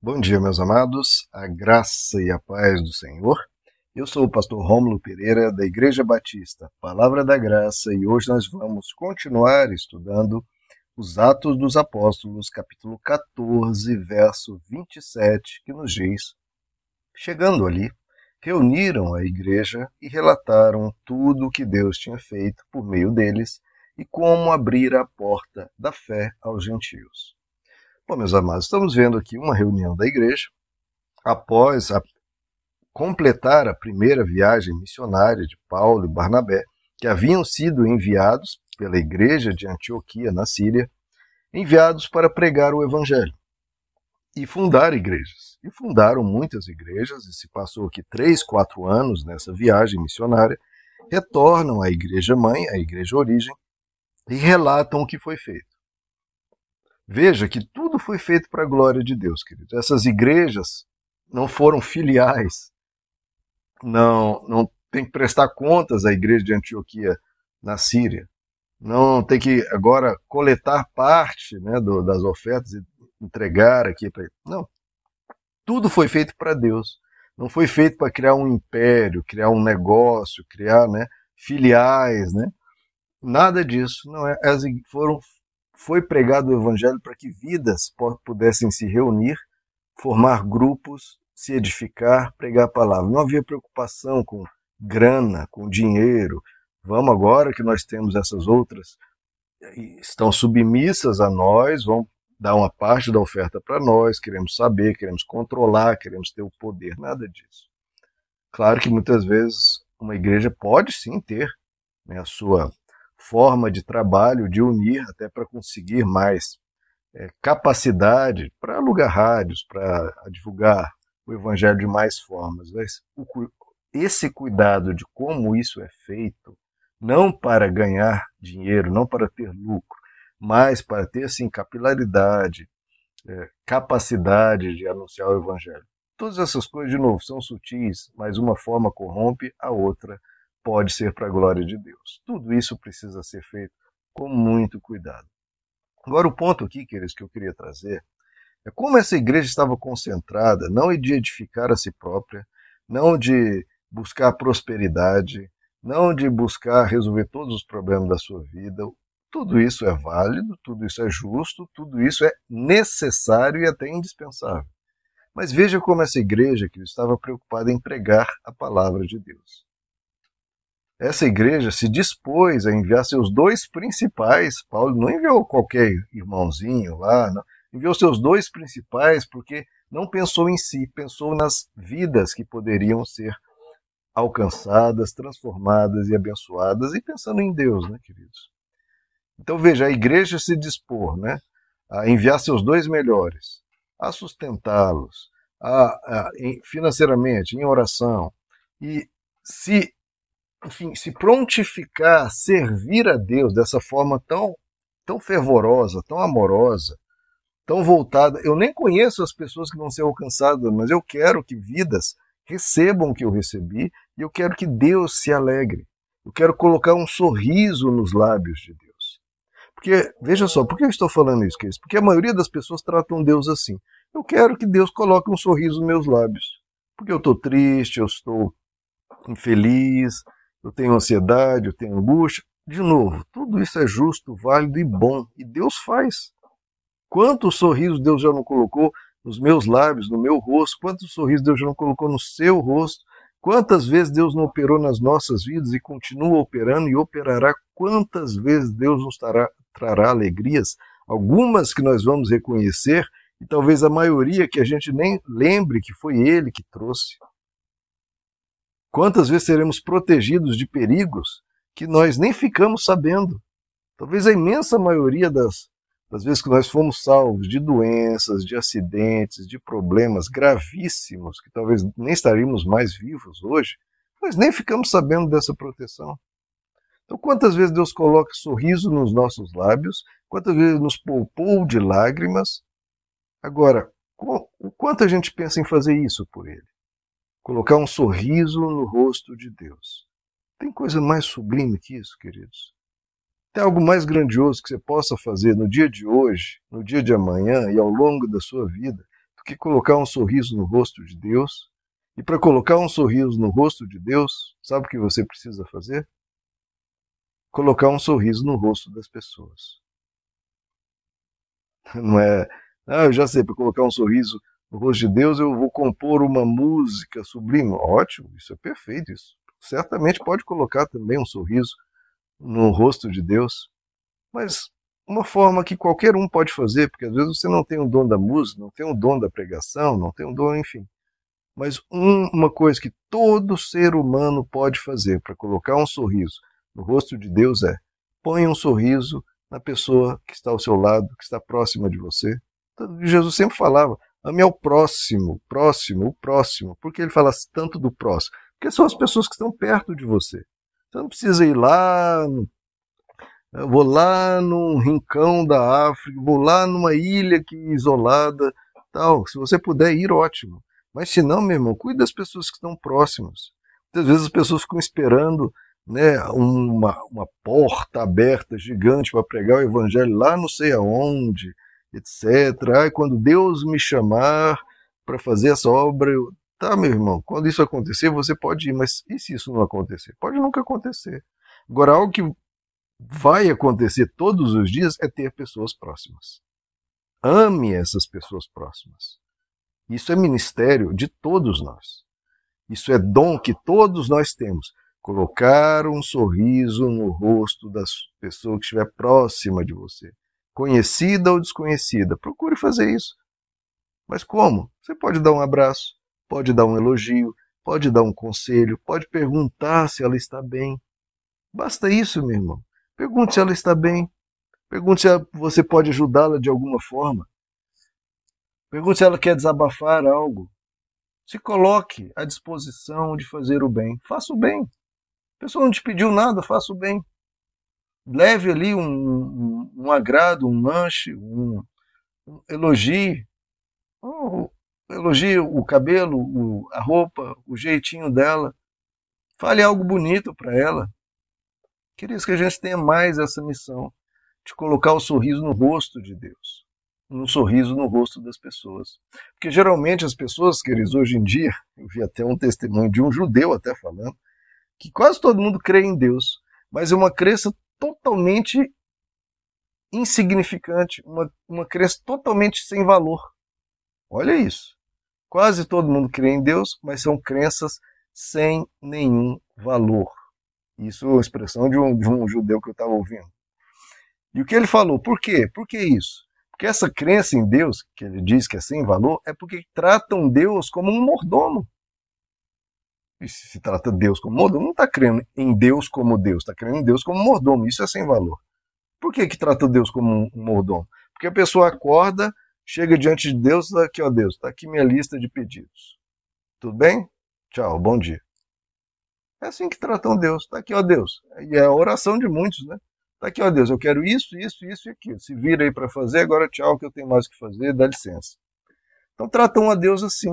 Bom dia, meus amados, a graça e a paz do Senhor. Eu sou o pastor Rômulo Pereira, da Igreja Batista, Palavra da Graça, e hoje nós vamos continuar estudando os Atos dos Apóstolos, capítulo 14, verso 27, que nos diz: Chegando ali, reuniram a igreja e relataram tudo o que Deus tinha feito por meio deles e como abrir a porta da fé aos gentios. Bom, meus amados, estamos vendo aqui uma reunião da igreja após a completar a primeira viagem missionária de Paulo e Barnabé, que haviam sido enviados pela igreja de Antioquia, na Síria, enviados para pregar o evangelho e fundar igrejas. E fundaram muitas igrejas, e se passou aqui três, quatro anos nessa viagem missionária, retornam à igreja mãe, à igreja origem, e relatam o que foi feito. Veja que tudo foi feito para a glória de Deus, queridos. Essas igrejas não foram filiais, não, não tem que prestar contas à igreja de Antioquia na Síria, não tem que agora coletar parte né, do, das ofertas e entregar aqui para Não. Tudo foi feito para Deus. Não foi feito para criar um império, criar um negócio, criar né, filiais, né? Nada disso. Não é. As foram foi pregado o evangelho para que vidas pudessem se reunir, formar grupos, se edificar, pregar a palavra. Não havia preocupação com grana, com dinheiro. Vamos agora que nós temos essas outras estão submissas a nós, vão dar uma parte da oferta para nós, queremos saber, queremos controlar, queremos ter o poder, nada disso. Claro que muitas vezes uma igreja pode sim ter né, a sua forma de trabalho, de unir até para conseguir mais é, capacidade para alugar rádios, para divulgar o evangelho de mais formas. Mas o, esse cuidado de como isso é feito, não para ganhar dinheiro, não para ter lucro, mas para ter assim, capilaridade, é, capacidade de anunciar o evangelho. Todas essas coisas, de novo, são sutis, mas uma forma corrompe, a outra pode ser para a glória de Deus. Tudo isso precisa ser feito com muito cuidado. Agora, o ponto aqui, queridos, que eu queria trazer é como essa igreja estava concentrada não de edificar a si própria, não de buscar prosperidade, não de buscar resolver todos os problemas da sua vida. Tudo isso é válido, tudo isso é justo, tudo isso é necessário e até indispensável. Mas veja como essa igreja que estava preocupada em pregar a palavra de Deus essa igreja se dispôs a enviar seus dois principais. Paulo não enviou qualquer irmãozinho lá, não. enviou seus dois principais porque não pensou em si, pensou nas vidas que poderiam ser alcançadas, transformadas e abençoadas, e pensando em Deus, né, queridos? Então veja, a igreja se dispor né, a enviar seus dois melhores, a sustentá-los, a, a, financeiramente, em oração, e se enfim, se prontificar, servir a Deus dessa forma tão, tão fervorosa, tão amorosa, tão voltada. Eu nem conheço as pessoas que vão ser alcançadas, mas eu quero que vidas recebam o que eu recebi e eu quero que Deus se alegre. Eu quero colocar um sorriso nos lábios de Deus. Porque, veja só, por que eu estou falando isso, Cris? Porque a maioria das pessoas tratam Deus assim. Eu quero que Deus coloque um sorriso nos meus lábios. Porque eu estou triste, eu estou infeliz, eu tenho ansiedade, eu tenho angústia. De novo, tudo isso é justo, válido e bom. E Deus faz. Quantos sorrisos Deus já não colocou nos meus lábios, no meu rosto? Quantos sorrisos Deus já não colocou no seu rosto? Quantas vezes Deus não operou nas nossas vidas e continua operando e operará? Quantas vezes Deus nos trará, trará alegrias? Algumas que nós vamos reconhecer e talvez a maioria que a gente nem lembre que foi Ele que trouxe. Quantas vezes seremos protegidos de perigos que nós nem ficamos sabendo? Talvez a imensa maioria das, das vezes que nós fomos salvos de doenças, de acidentes, de problemas gravíssimos, que talvez nem estaríamos mais vivos hoje, nós nem ficamos sabendo dessa proteção. Então, quantas vezes Deus coloca sorriso nos nossos lábios, quantas vezes nos poupou de lágrimas. Agora, o quanto a gente pensa em fazer isso por Ele? Colocar um sorriso no rosto de Deus. Tem coisa mais sublime que isso, queridos? Tem algo mais grandioso que você possa fazer no dia de hoje, no dia de amanhã e ao longo da sua vida, do que colocar um sorriso no rosto de Deus. E para colocar um sorriso no rosto de Deus, sabe o que você precisa fazer? Colocar um sorriso no rosto das pessoas. Não é, ah, eu já sei, para colocar um sorriso no rosto de Deus, eu vou compor uma música sublime. Ótimo, isso é perfeito. Isso certamente pode colocar também um sorriso no rosto de Deus. Mas uma forma que qualquer um pode fazer, porque às vezes você não tem o dom da música, não tem o dom da pregação, não tem o dom, enfim. Mas um, uma coisa que todo ser humano pode fazer para colocar um sorriso no rosto de Deus é ponha um sorriso na pessoa que está ao seu lado, que está próxima de você. Então, Jesus sempre falava, ame ao próximo, próximo, o próximo. Por que ele fala tanto do próximo? Porque são as pessoas que estão perto de você. Você não precisa ir lá vou lá num rincão da África, vou lá numa ilha que isolada, tal. Se você puder ir, ótimo. Mas se não, meu irmão, cuide das pessoas que estão próximas. Muitas vezes as pessoas ficam esperando né, uma, uma porta aberta gigante para pregar o evangelho lá não sei aonde, etc. Ai, quando Deus me chamar para fazer essa obra, eu... tá, meu irmão, quando isso acontecer, você pode ir, mas e se isso não acontecer? Pode nunca acontecer. Agora, algo que vai acontecer todos os dias é ter pessoas próximas. Ame essas pessoas próximas. Isso é ministério de todos nós. Isso é dom que todos nós temos. Colocar um sorriso no rosto da pessoa que estiver próxima de você, conhecida ou desconhecida. Procure fazer isso. Mas como? Você pode dar um abraço, pode dar um elogio, pode dar um conselho, pode perguntar se ela está bem. Basta isso, meu irmão. Pergunte se ela está bem. Pergunte se você pode ajudá-la de alguma forma. Pergunte se ela quer desabafar algo. Se coloque à disposição de fazer o bem. Faça o bem. A pessoa não te pediu nada, faça o bem. Leve ali um, um, um agrado, um lanche, um, um elogie. Elogie o cabelo, o, a roupa, o jeitinho dela. Fale algo bonito para ela. Queridos, que a gente tenha mais essa missão de colocar o sorriso no rosto de Deus, um sorriso no rosto das pessoas. Porque geralmente as pessoas, queridos, hoje em dia, eu vi até um testemunho de um judeu até falando, que quase todo mundo crê em Deus, mas é uma crença totalmente insignificante, uma, uma crença totalmente sem valor. Olha isso. Quase todo mundo crê em Deus, mas são crenças sem nenhum valor. Isso é uma expressão de um, de um judeu que eu estava ouvindo. E o que ele falou? Por quê? Por que isso? Porque essa crença em Deus, que ele diz que é sem valor, é porque tratam Deus como um mordomo. Se, se trata Deus como mordomo, não está crendo em Deus como Deus, está crendo em Deus como mordomo. Isso é sem valor. Por que, que trata Deus como um mordomo? Porque a pessoa acorda, chega diante de Deus, aqui ó Deus, está aqui minha lista de pedidos. Tudo bem? Tchau, bom dia. É assim que tratam Deus. Está aqui, ó Deus. E é a oração de muitos, né? Está aqui, ó Deus, eu quero isso, isso, isso e aquilo. Se vira aí para fazer, agora tchau, que eu tenho mais o que fazer, dá licença. Então tratam a Deus assim,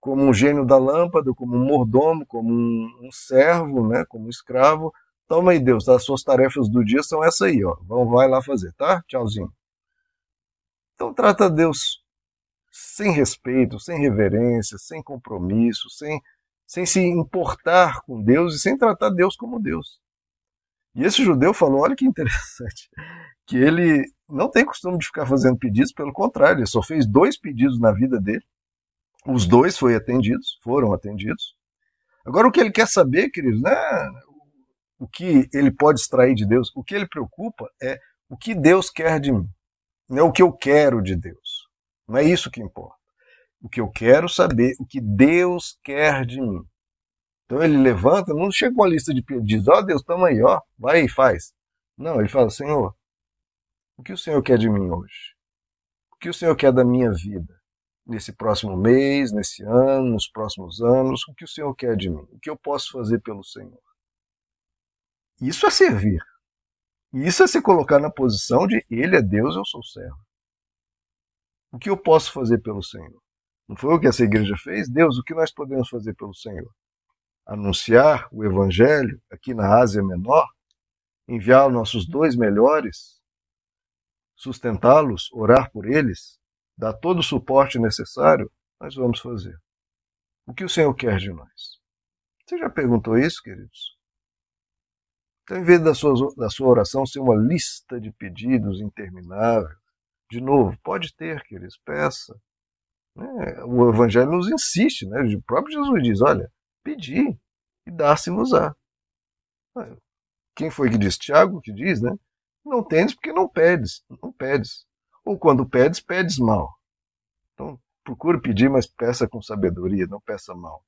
como um gênio da lâmpada, como um mordomo, como um, um servo, né? como um escravo. Toma aí, Deus, as suas tarefas do dia são essa aí, ó. Vão, vai lá fazer, tá? Tchauzinho. Então trata Deus sem respeito, sem reverência, sem compromisso, sem sem se importar com Deus e sem tratar Deus como Deus. E esse judeu falou: olha que interessante, que ele não tem costume de ficar fazendo pedidos, pelo contrário, ele só fez dois pedidos na vida dele. Os dois foram atendidos, foram atendidos. Agora o que ele quer saber, queridos, né? O que ele pode extrair de Deus, o que ele preocupa é o que Deus quer de mim, não é o que eu quero de Deus. Não é isso que importa o que eu quero saber, o que Deus quer de mim. Então ele levanta, não chega com a lista de pedidos, ó oh, Deus, tamo aí, ó, vai e faz. Não, ele fala, Senhor, o que o Senhor quer de mim hoje? O que o Senhor quer da minha vida? Nesse próximo mês, nesse ano, nos próximos anos, o que o Senhor quer de mim? O que eu posso fazer pelo Senhor? Isso é servir. Isso é se colocar na posição de Ele é Deus, eu sou servo. O que eu posso fazer pelo Senhor? Não foi o que essa igreja fez? Deus, o que nós podemos fazer pelo Senhor? Anunciar o Evangelho aqui na Ásia Menor? Enviar nossos dois melhores? Sustentá-los? Orar por eles? Dar todo o suporte necessário, nós vamos fazer. O que o Senhor quer de nós? Você já perguntou isso, queridos? Então, em vez da sua, da sua oração ser uma lista de pedidos interminável, de novo, pode ter, queridos, peça. Né? O Evangelho nos insiste, né? o próprio Jesus diz: olha, pedir e dar-se-vos-á. Quem foi que disse? Tiago que diz, né? Não tendes porque não pedes, não pedes. Ou quando pedes, pedes mal. Então, procure pedir, mas peça com sabedoria, não peça mal.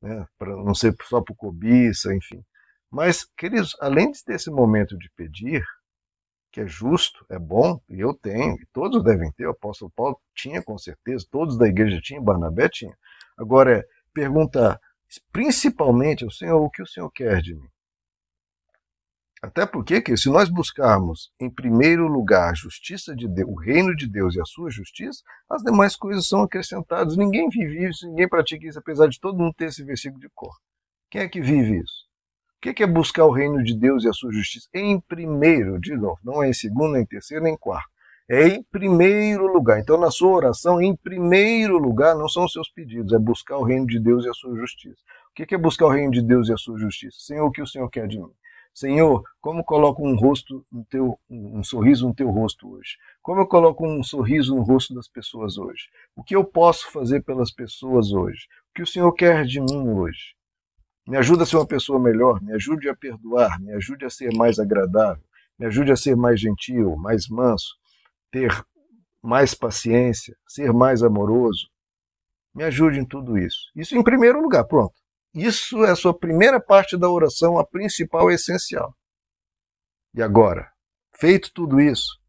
Né? Para não ser só por cobiça, enfim. Mas, queridos, além de ter esse momento de pedir, que é justo, é bom, e eu tenho, e todos devem ter, o apóstolo Paulo tinha com certeza, todos da igreja tinham, Barnabé tinha. Agora é perguntar, principalmente ao Senhor, o que o Senhor quer de mim? Até porque que se nós buscarmos em primeiro lugar a justiça de Deus, o reino de Deus e a sua justiça, as demais coisas são acrescentadas. Ninguém vive isso, ninguém pratica isso, apesar de todo mundo ter esse versículo de cor. Quem é que vive isso? O que é buscar o reino de Deus e a sua justiça? Em primeiro, de novo, não é em segundo, nem em terceiro, nem em quarto. É em primeiro lugar. Então, na sua oração, em primeiro lugar, não são os seus pedidos, é buscar o reino de Deus e a sua justiça. O que é buscar o reino de Deus e a sua justiça? Senhor, o que o Senhor quer de mim? Senhor, como coloco um rosto no teu, um sorriso no teu rosto hoje? Como eu coloco um sorriso no rosto das pessoas hoje? O que eu posso fazer pelas pessoas hoje? O que o Senhor quer de mim hoje? Me ajuda a ser uma pessoa melhor, me ajude a perdoar, me ajude a ser mais agradável, me ajude a ser mais gentil, mais manso, ter mais paciência, ser mais amoroso. Me ajude em tudo isso. Isso em primeiro lugar, pronto. Isso é a sua primeira parte da oração, a principal e essencial. E agora, feito tudo isso,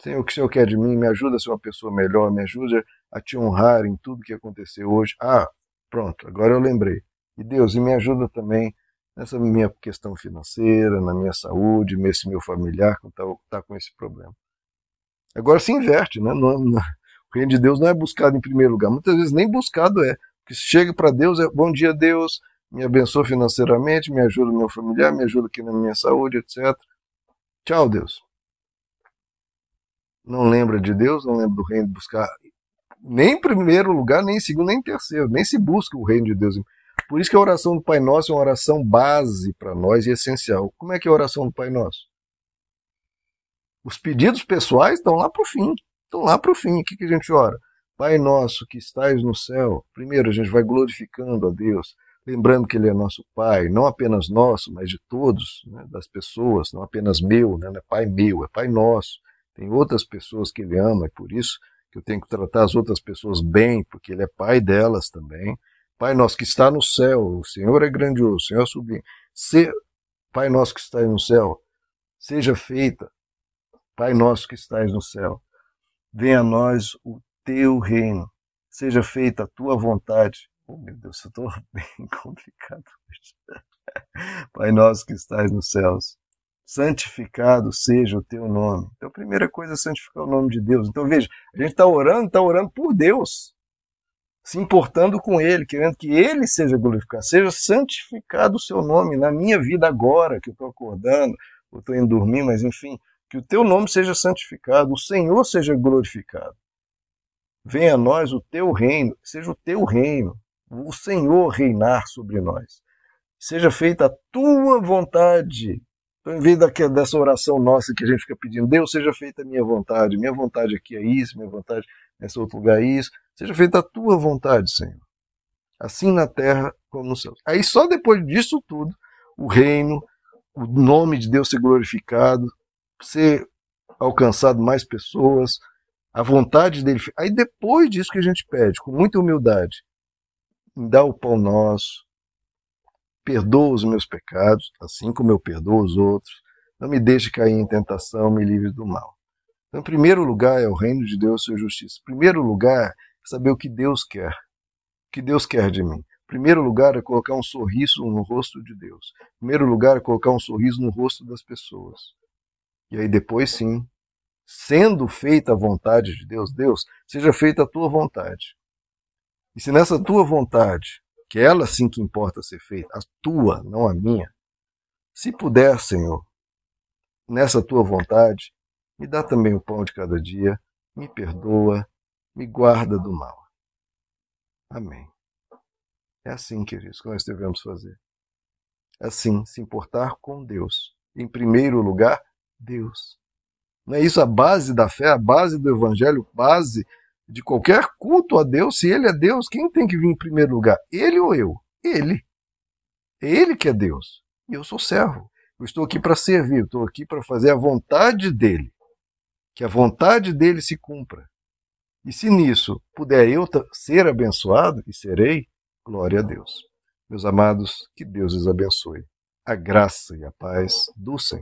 Senhor, o que o Senhor quer de mim? Me ajuda a ser uma pessoa melhor, me ajuda a te honrar em tudo que aconteceu hoje. Ah, pronto, agora eu lembrei. E Deus, e me ajuda também nessa minha questão financeira, na minha saúde, nesse meu familiar que está tá com esse problema. Agora se inverte, né? Não, não, o reino de Deus não é buscado em primeiro lugar, muitas vezes nem buscado é que chega para Deus é bom dia, Deus, me abençoa financeiramente, me ajuda no meu familiar, me ajuda aqui na minha saúde, etc. Tchau, Deus. Não lembra de Deus, não lembra do reino de buscar nem em primeiro lugar, nem em segundo, nem em terceiro, nem se busca o reino de Deus. Por isso que a oração do Pai Nosso é uma oração base para nós e essencial. Como é que é a oração do Pai Nosso? Os pedidos pessoais estão lá para o fim. Estão lá para o fim. O que, que a gente ora? Pai nosso que estais no céu, primeiro a gente vai glorificando a Deus, lembrando que Ele é nosso Pai, não apenas nosso, mas de todos, né, das pessoas, não apenas meu, né, não é Pai meu, é Pai nosso. Tem outras pessoas que Ele ama, é por isso que eu tenho que tratar as outras pessoas bem, porque Ele é Pai delas também. Pai nosso que está no céu, o Senhor é grandioso, o Senhor é sublime. Se, Pai nosso que está no céu, seja feita, Pai nosso que estás no céu, venha a nós o teu reino, seja feita a tua vontade. Oh, meu Deus, eu estou bem complicado hoje. Pai nosso que estás nos céus, santificado seja o teu nome. Então, a primeira coisa é santificar o nome de Deus. Então, veja, a gente está orando, está orando por Deus, se importando com Ele, querendo que Ele seja glorificado, seja santificado o seu nome na minha vida agora, que eu estou acordando, ou estou indo dormir, mas enfim, que o teu nome seja santificado, o Senhor seja glorificado. Venha a nós o teu reino, seja o teu reino, o Senhor reinar sobre nós. Seja feita a tua vontade. Então, em vez dessa oração nossa que a gente fica pedindo, Deus, seja feita a minha vontade, minha vontade aqui é isso, minha vontade nesse outro lugar é isso, seja feita a tua vontade, Senhor. Assim na terra como no céu. Aí só depois disso tudo, o reino, o nome de Deus ser glorificado, ser alcançado mais pessoas, a vontade dele. Aí depois disso que a gente pede, com muita humildade, dá o pão nosso, perdoa os meus pecados, assim como eu perdoo os outros, não me deixe cair em tentação, me livre do mal. Então, em primeiro lugar é o reino de Deus sua justiça. Em primeiro lugar é saber o que Deus quer, o que Deus quer de mim. Em primeiro lugar é colocar um sorriso no rosto de Deus. Em primeiro lugar é colocar um sorriso no rosto das pessoas. E aí depois sim, sendo feita a vontade de Deus, Deus, seja feita a tua vontade. E se nessa tua vontade, que é ela sim que importa ser feita, a tua, não a minha, se puder, Senhor, nessa tua vontade, me dá também o pão de cada dia, me perdoa, me guarda do mal. Amém. É assim, queridos, que nós devemos fazer. Assim, se importar com Deus. Em primeiro lugar, Deus. Não é isso a base da fé, a base do evangelho, base de qualquer culto a Deus? Se ele é Deus, quem tem que vir em primeiro lugar? Ele ou eu? Ele. É ele que é Deus. E eu sou servo. Eu estou aqui para servir, estou aqui para fazer a vontade dele. Que a vontade dele se cumpra. E se nisso puder eu ser abençoado, e serei, glória a Deus. Meus amados, que Deus os abençoe. A graça e a paz do Senhor.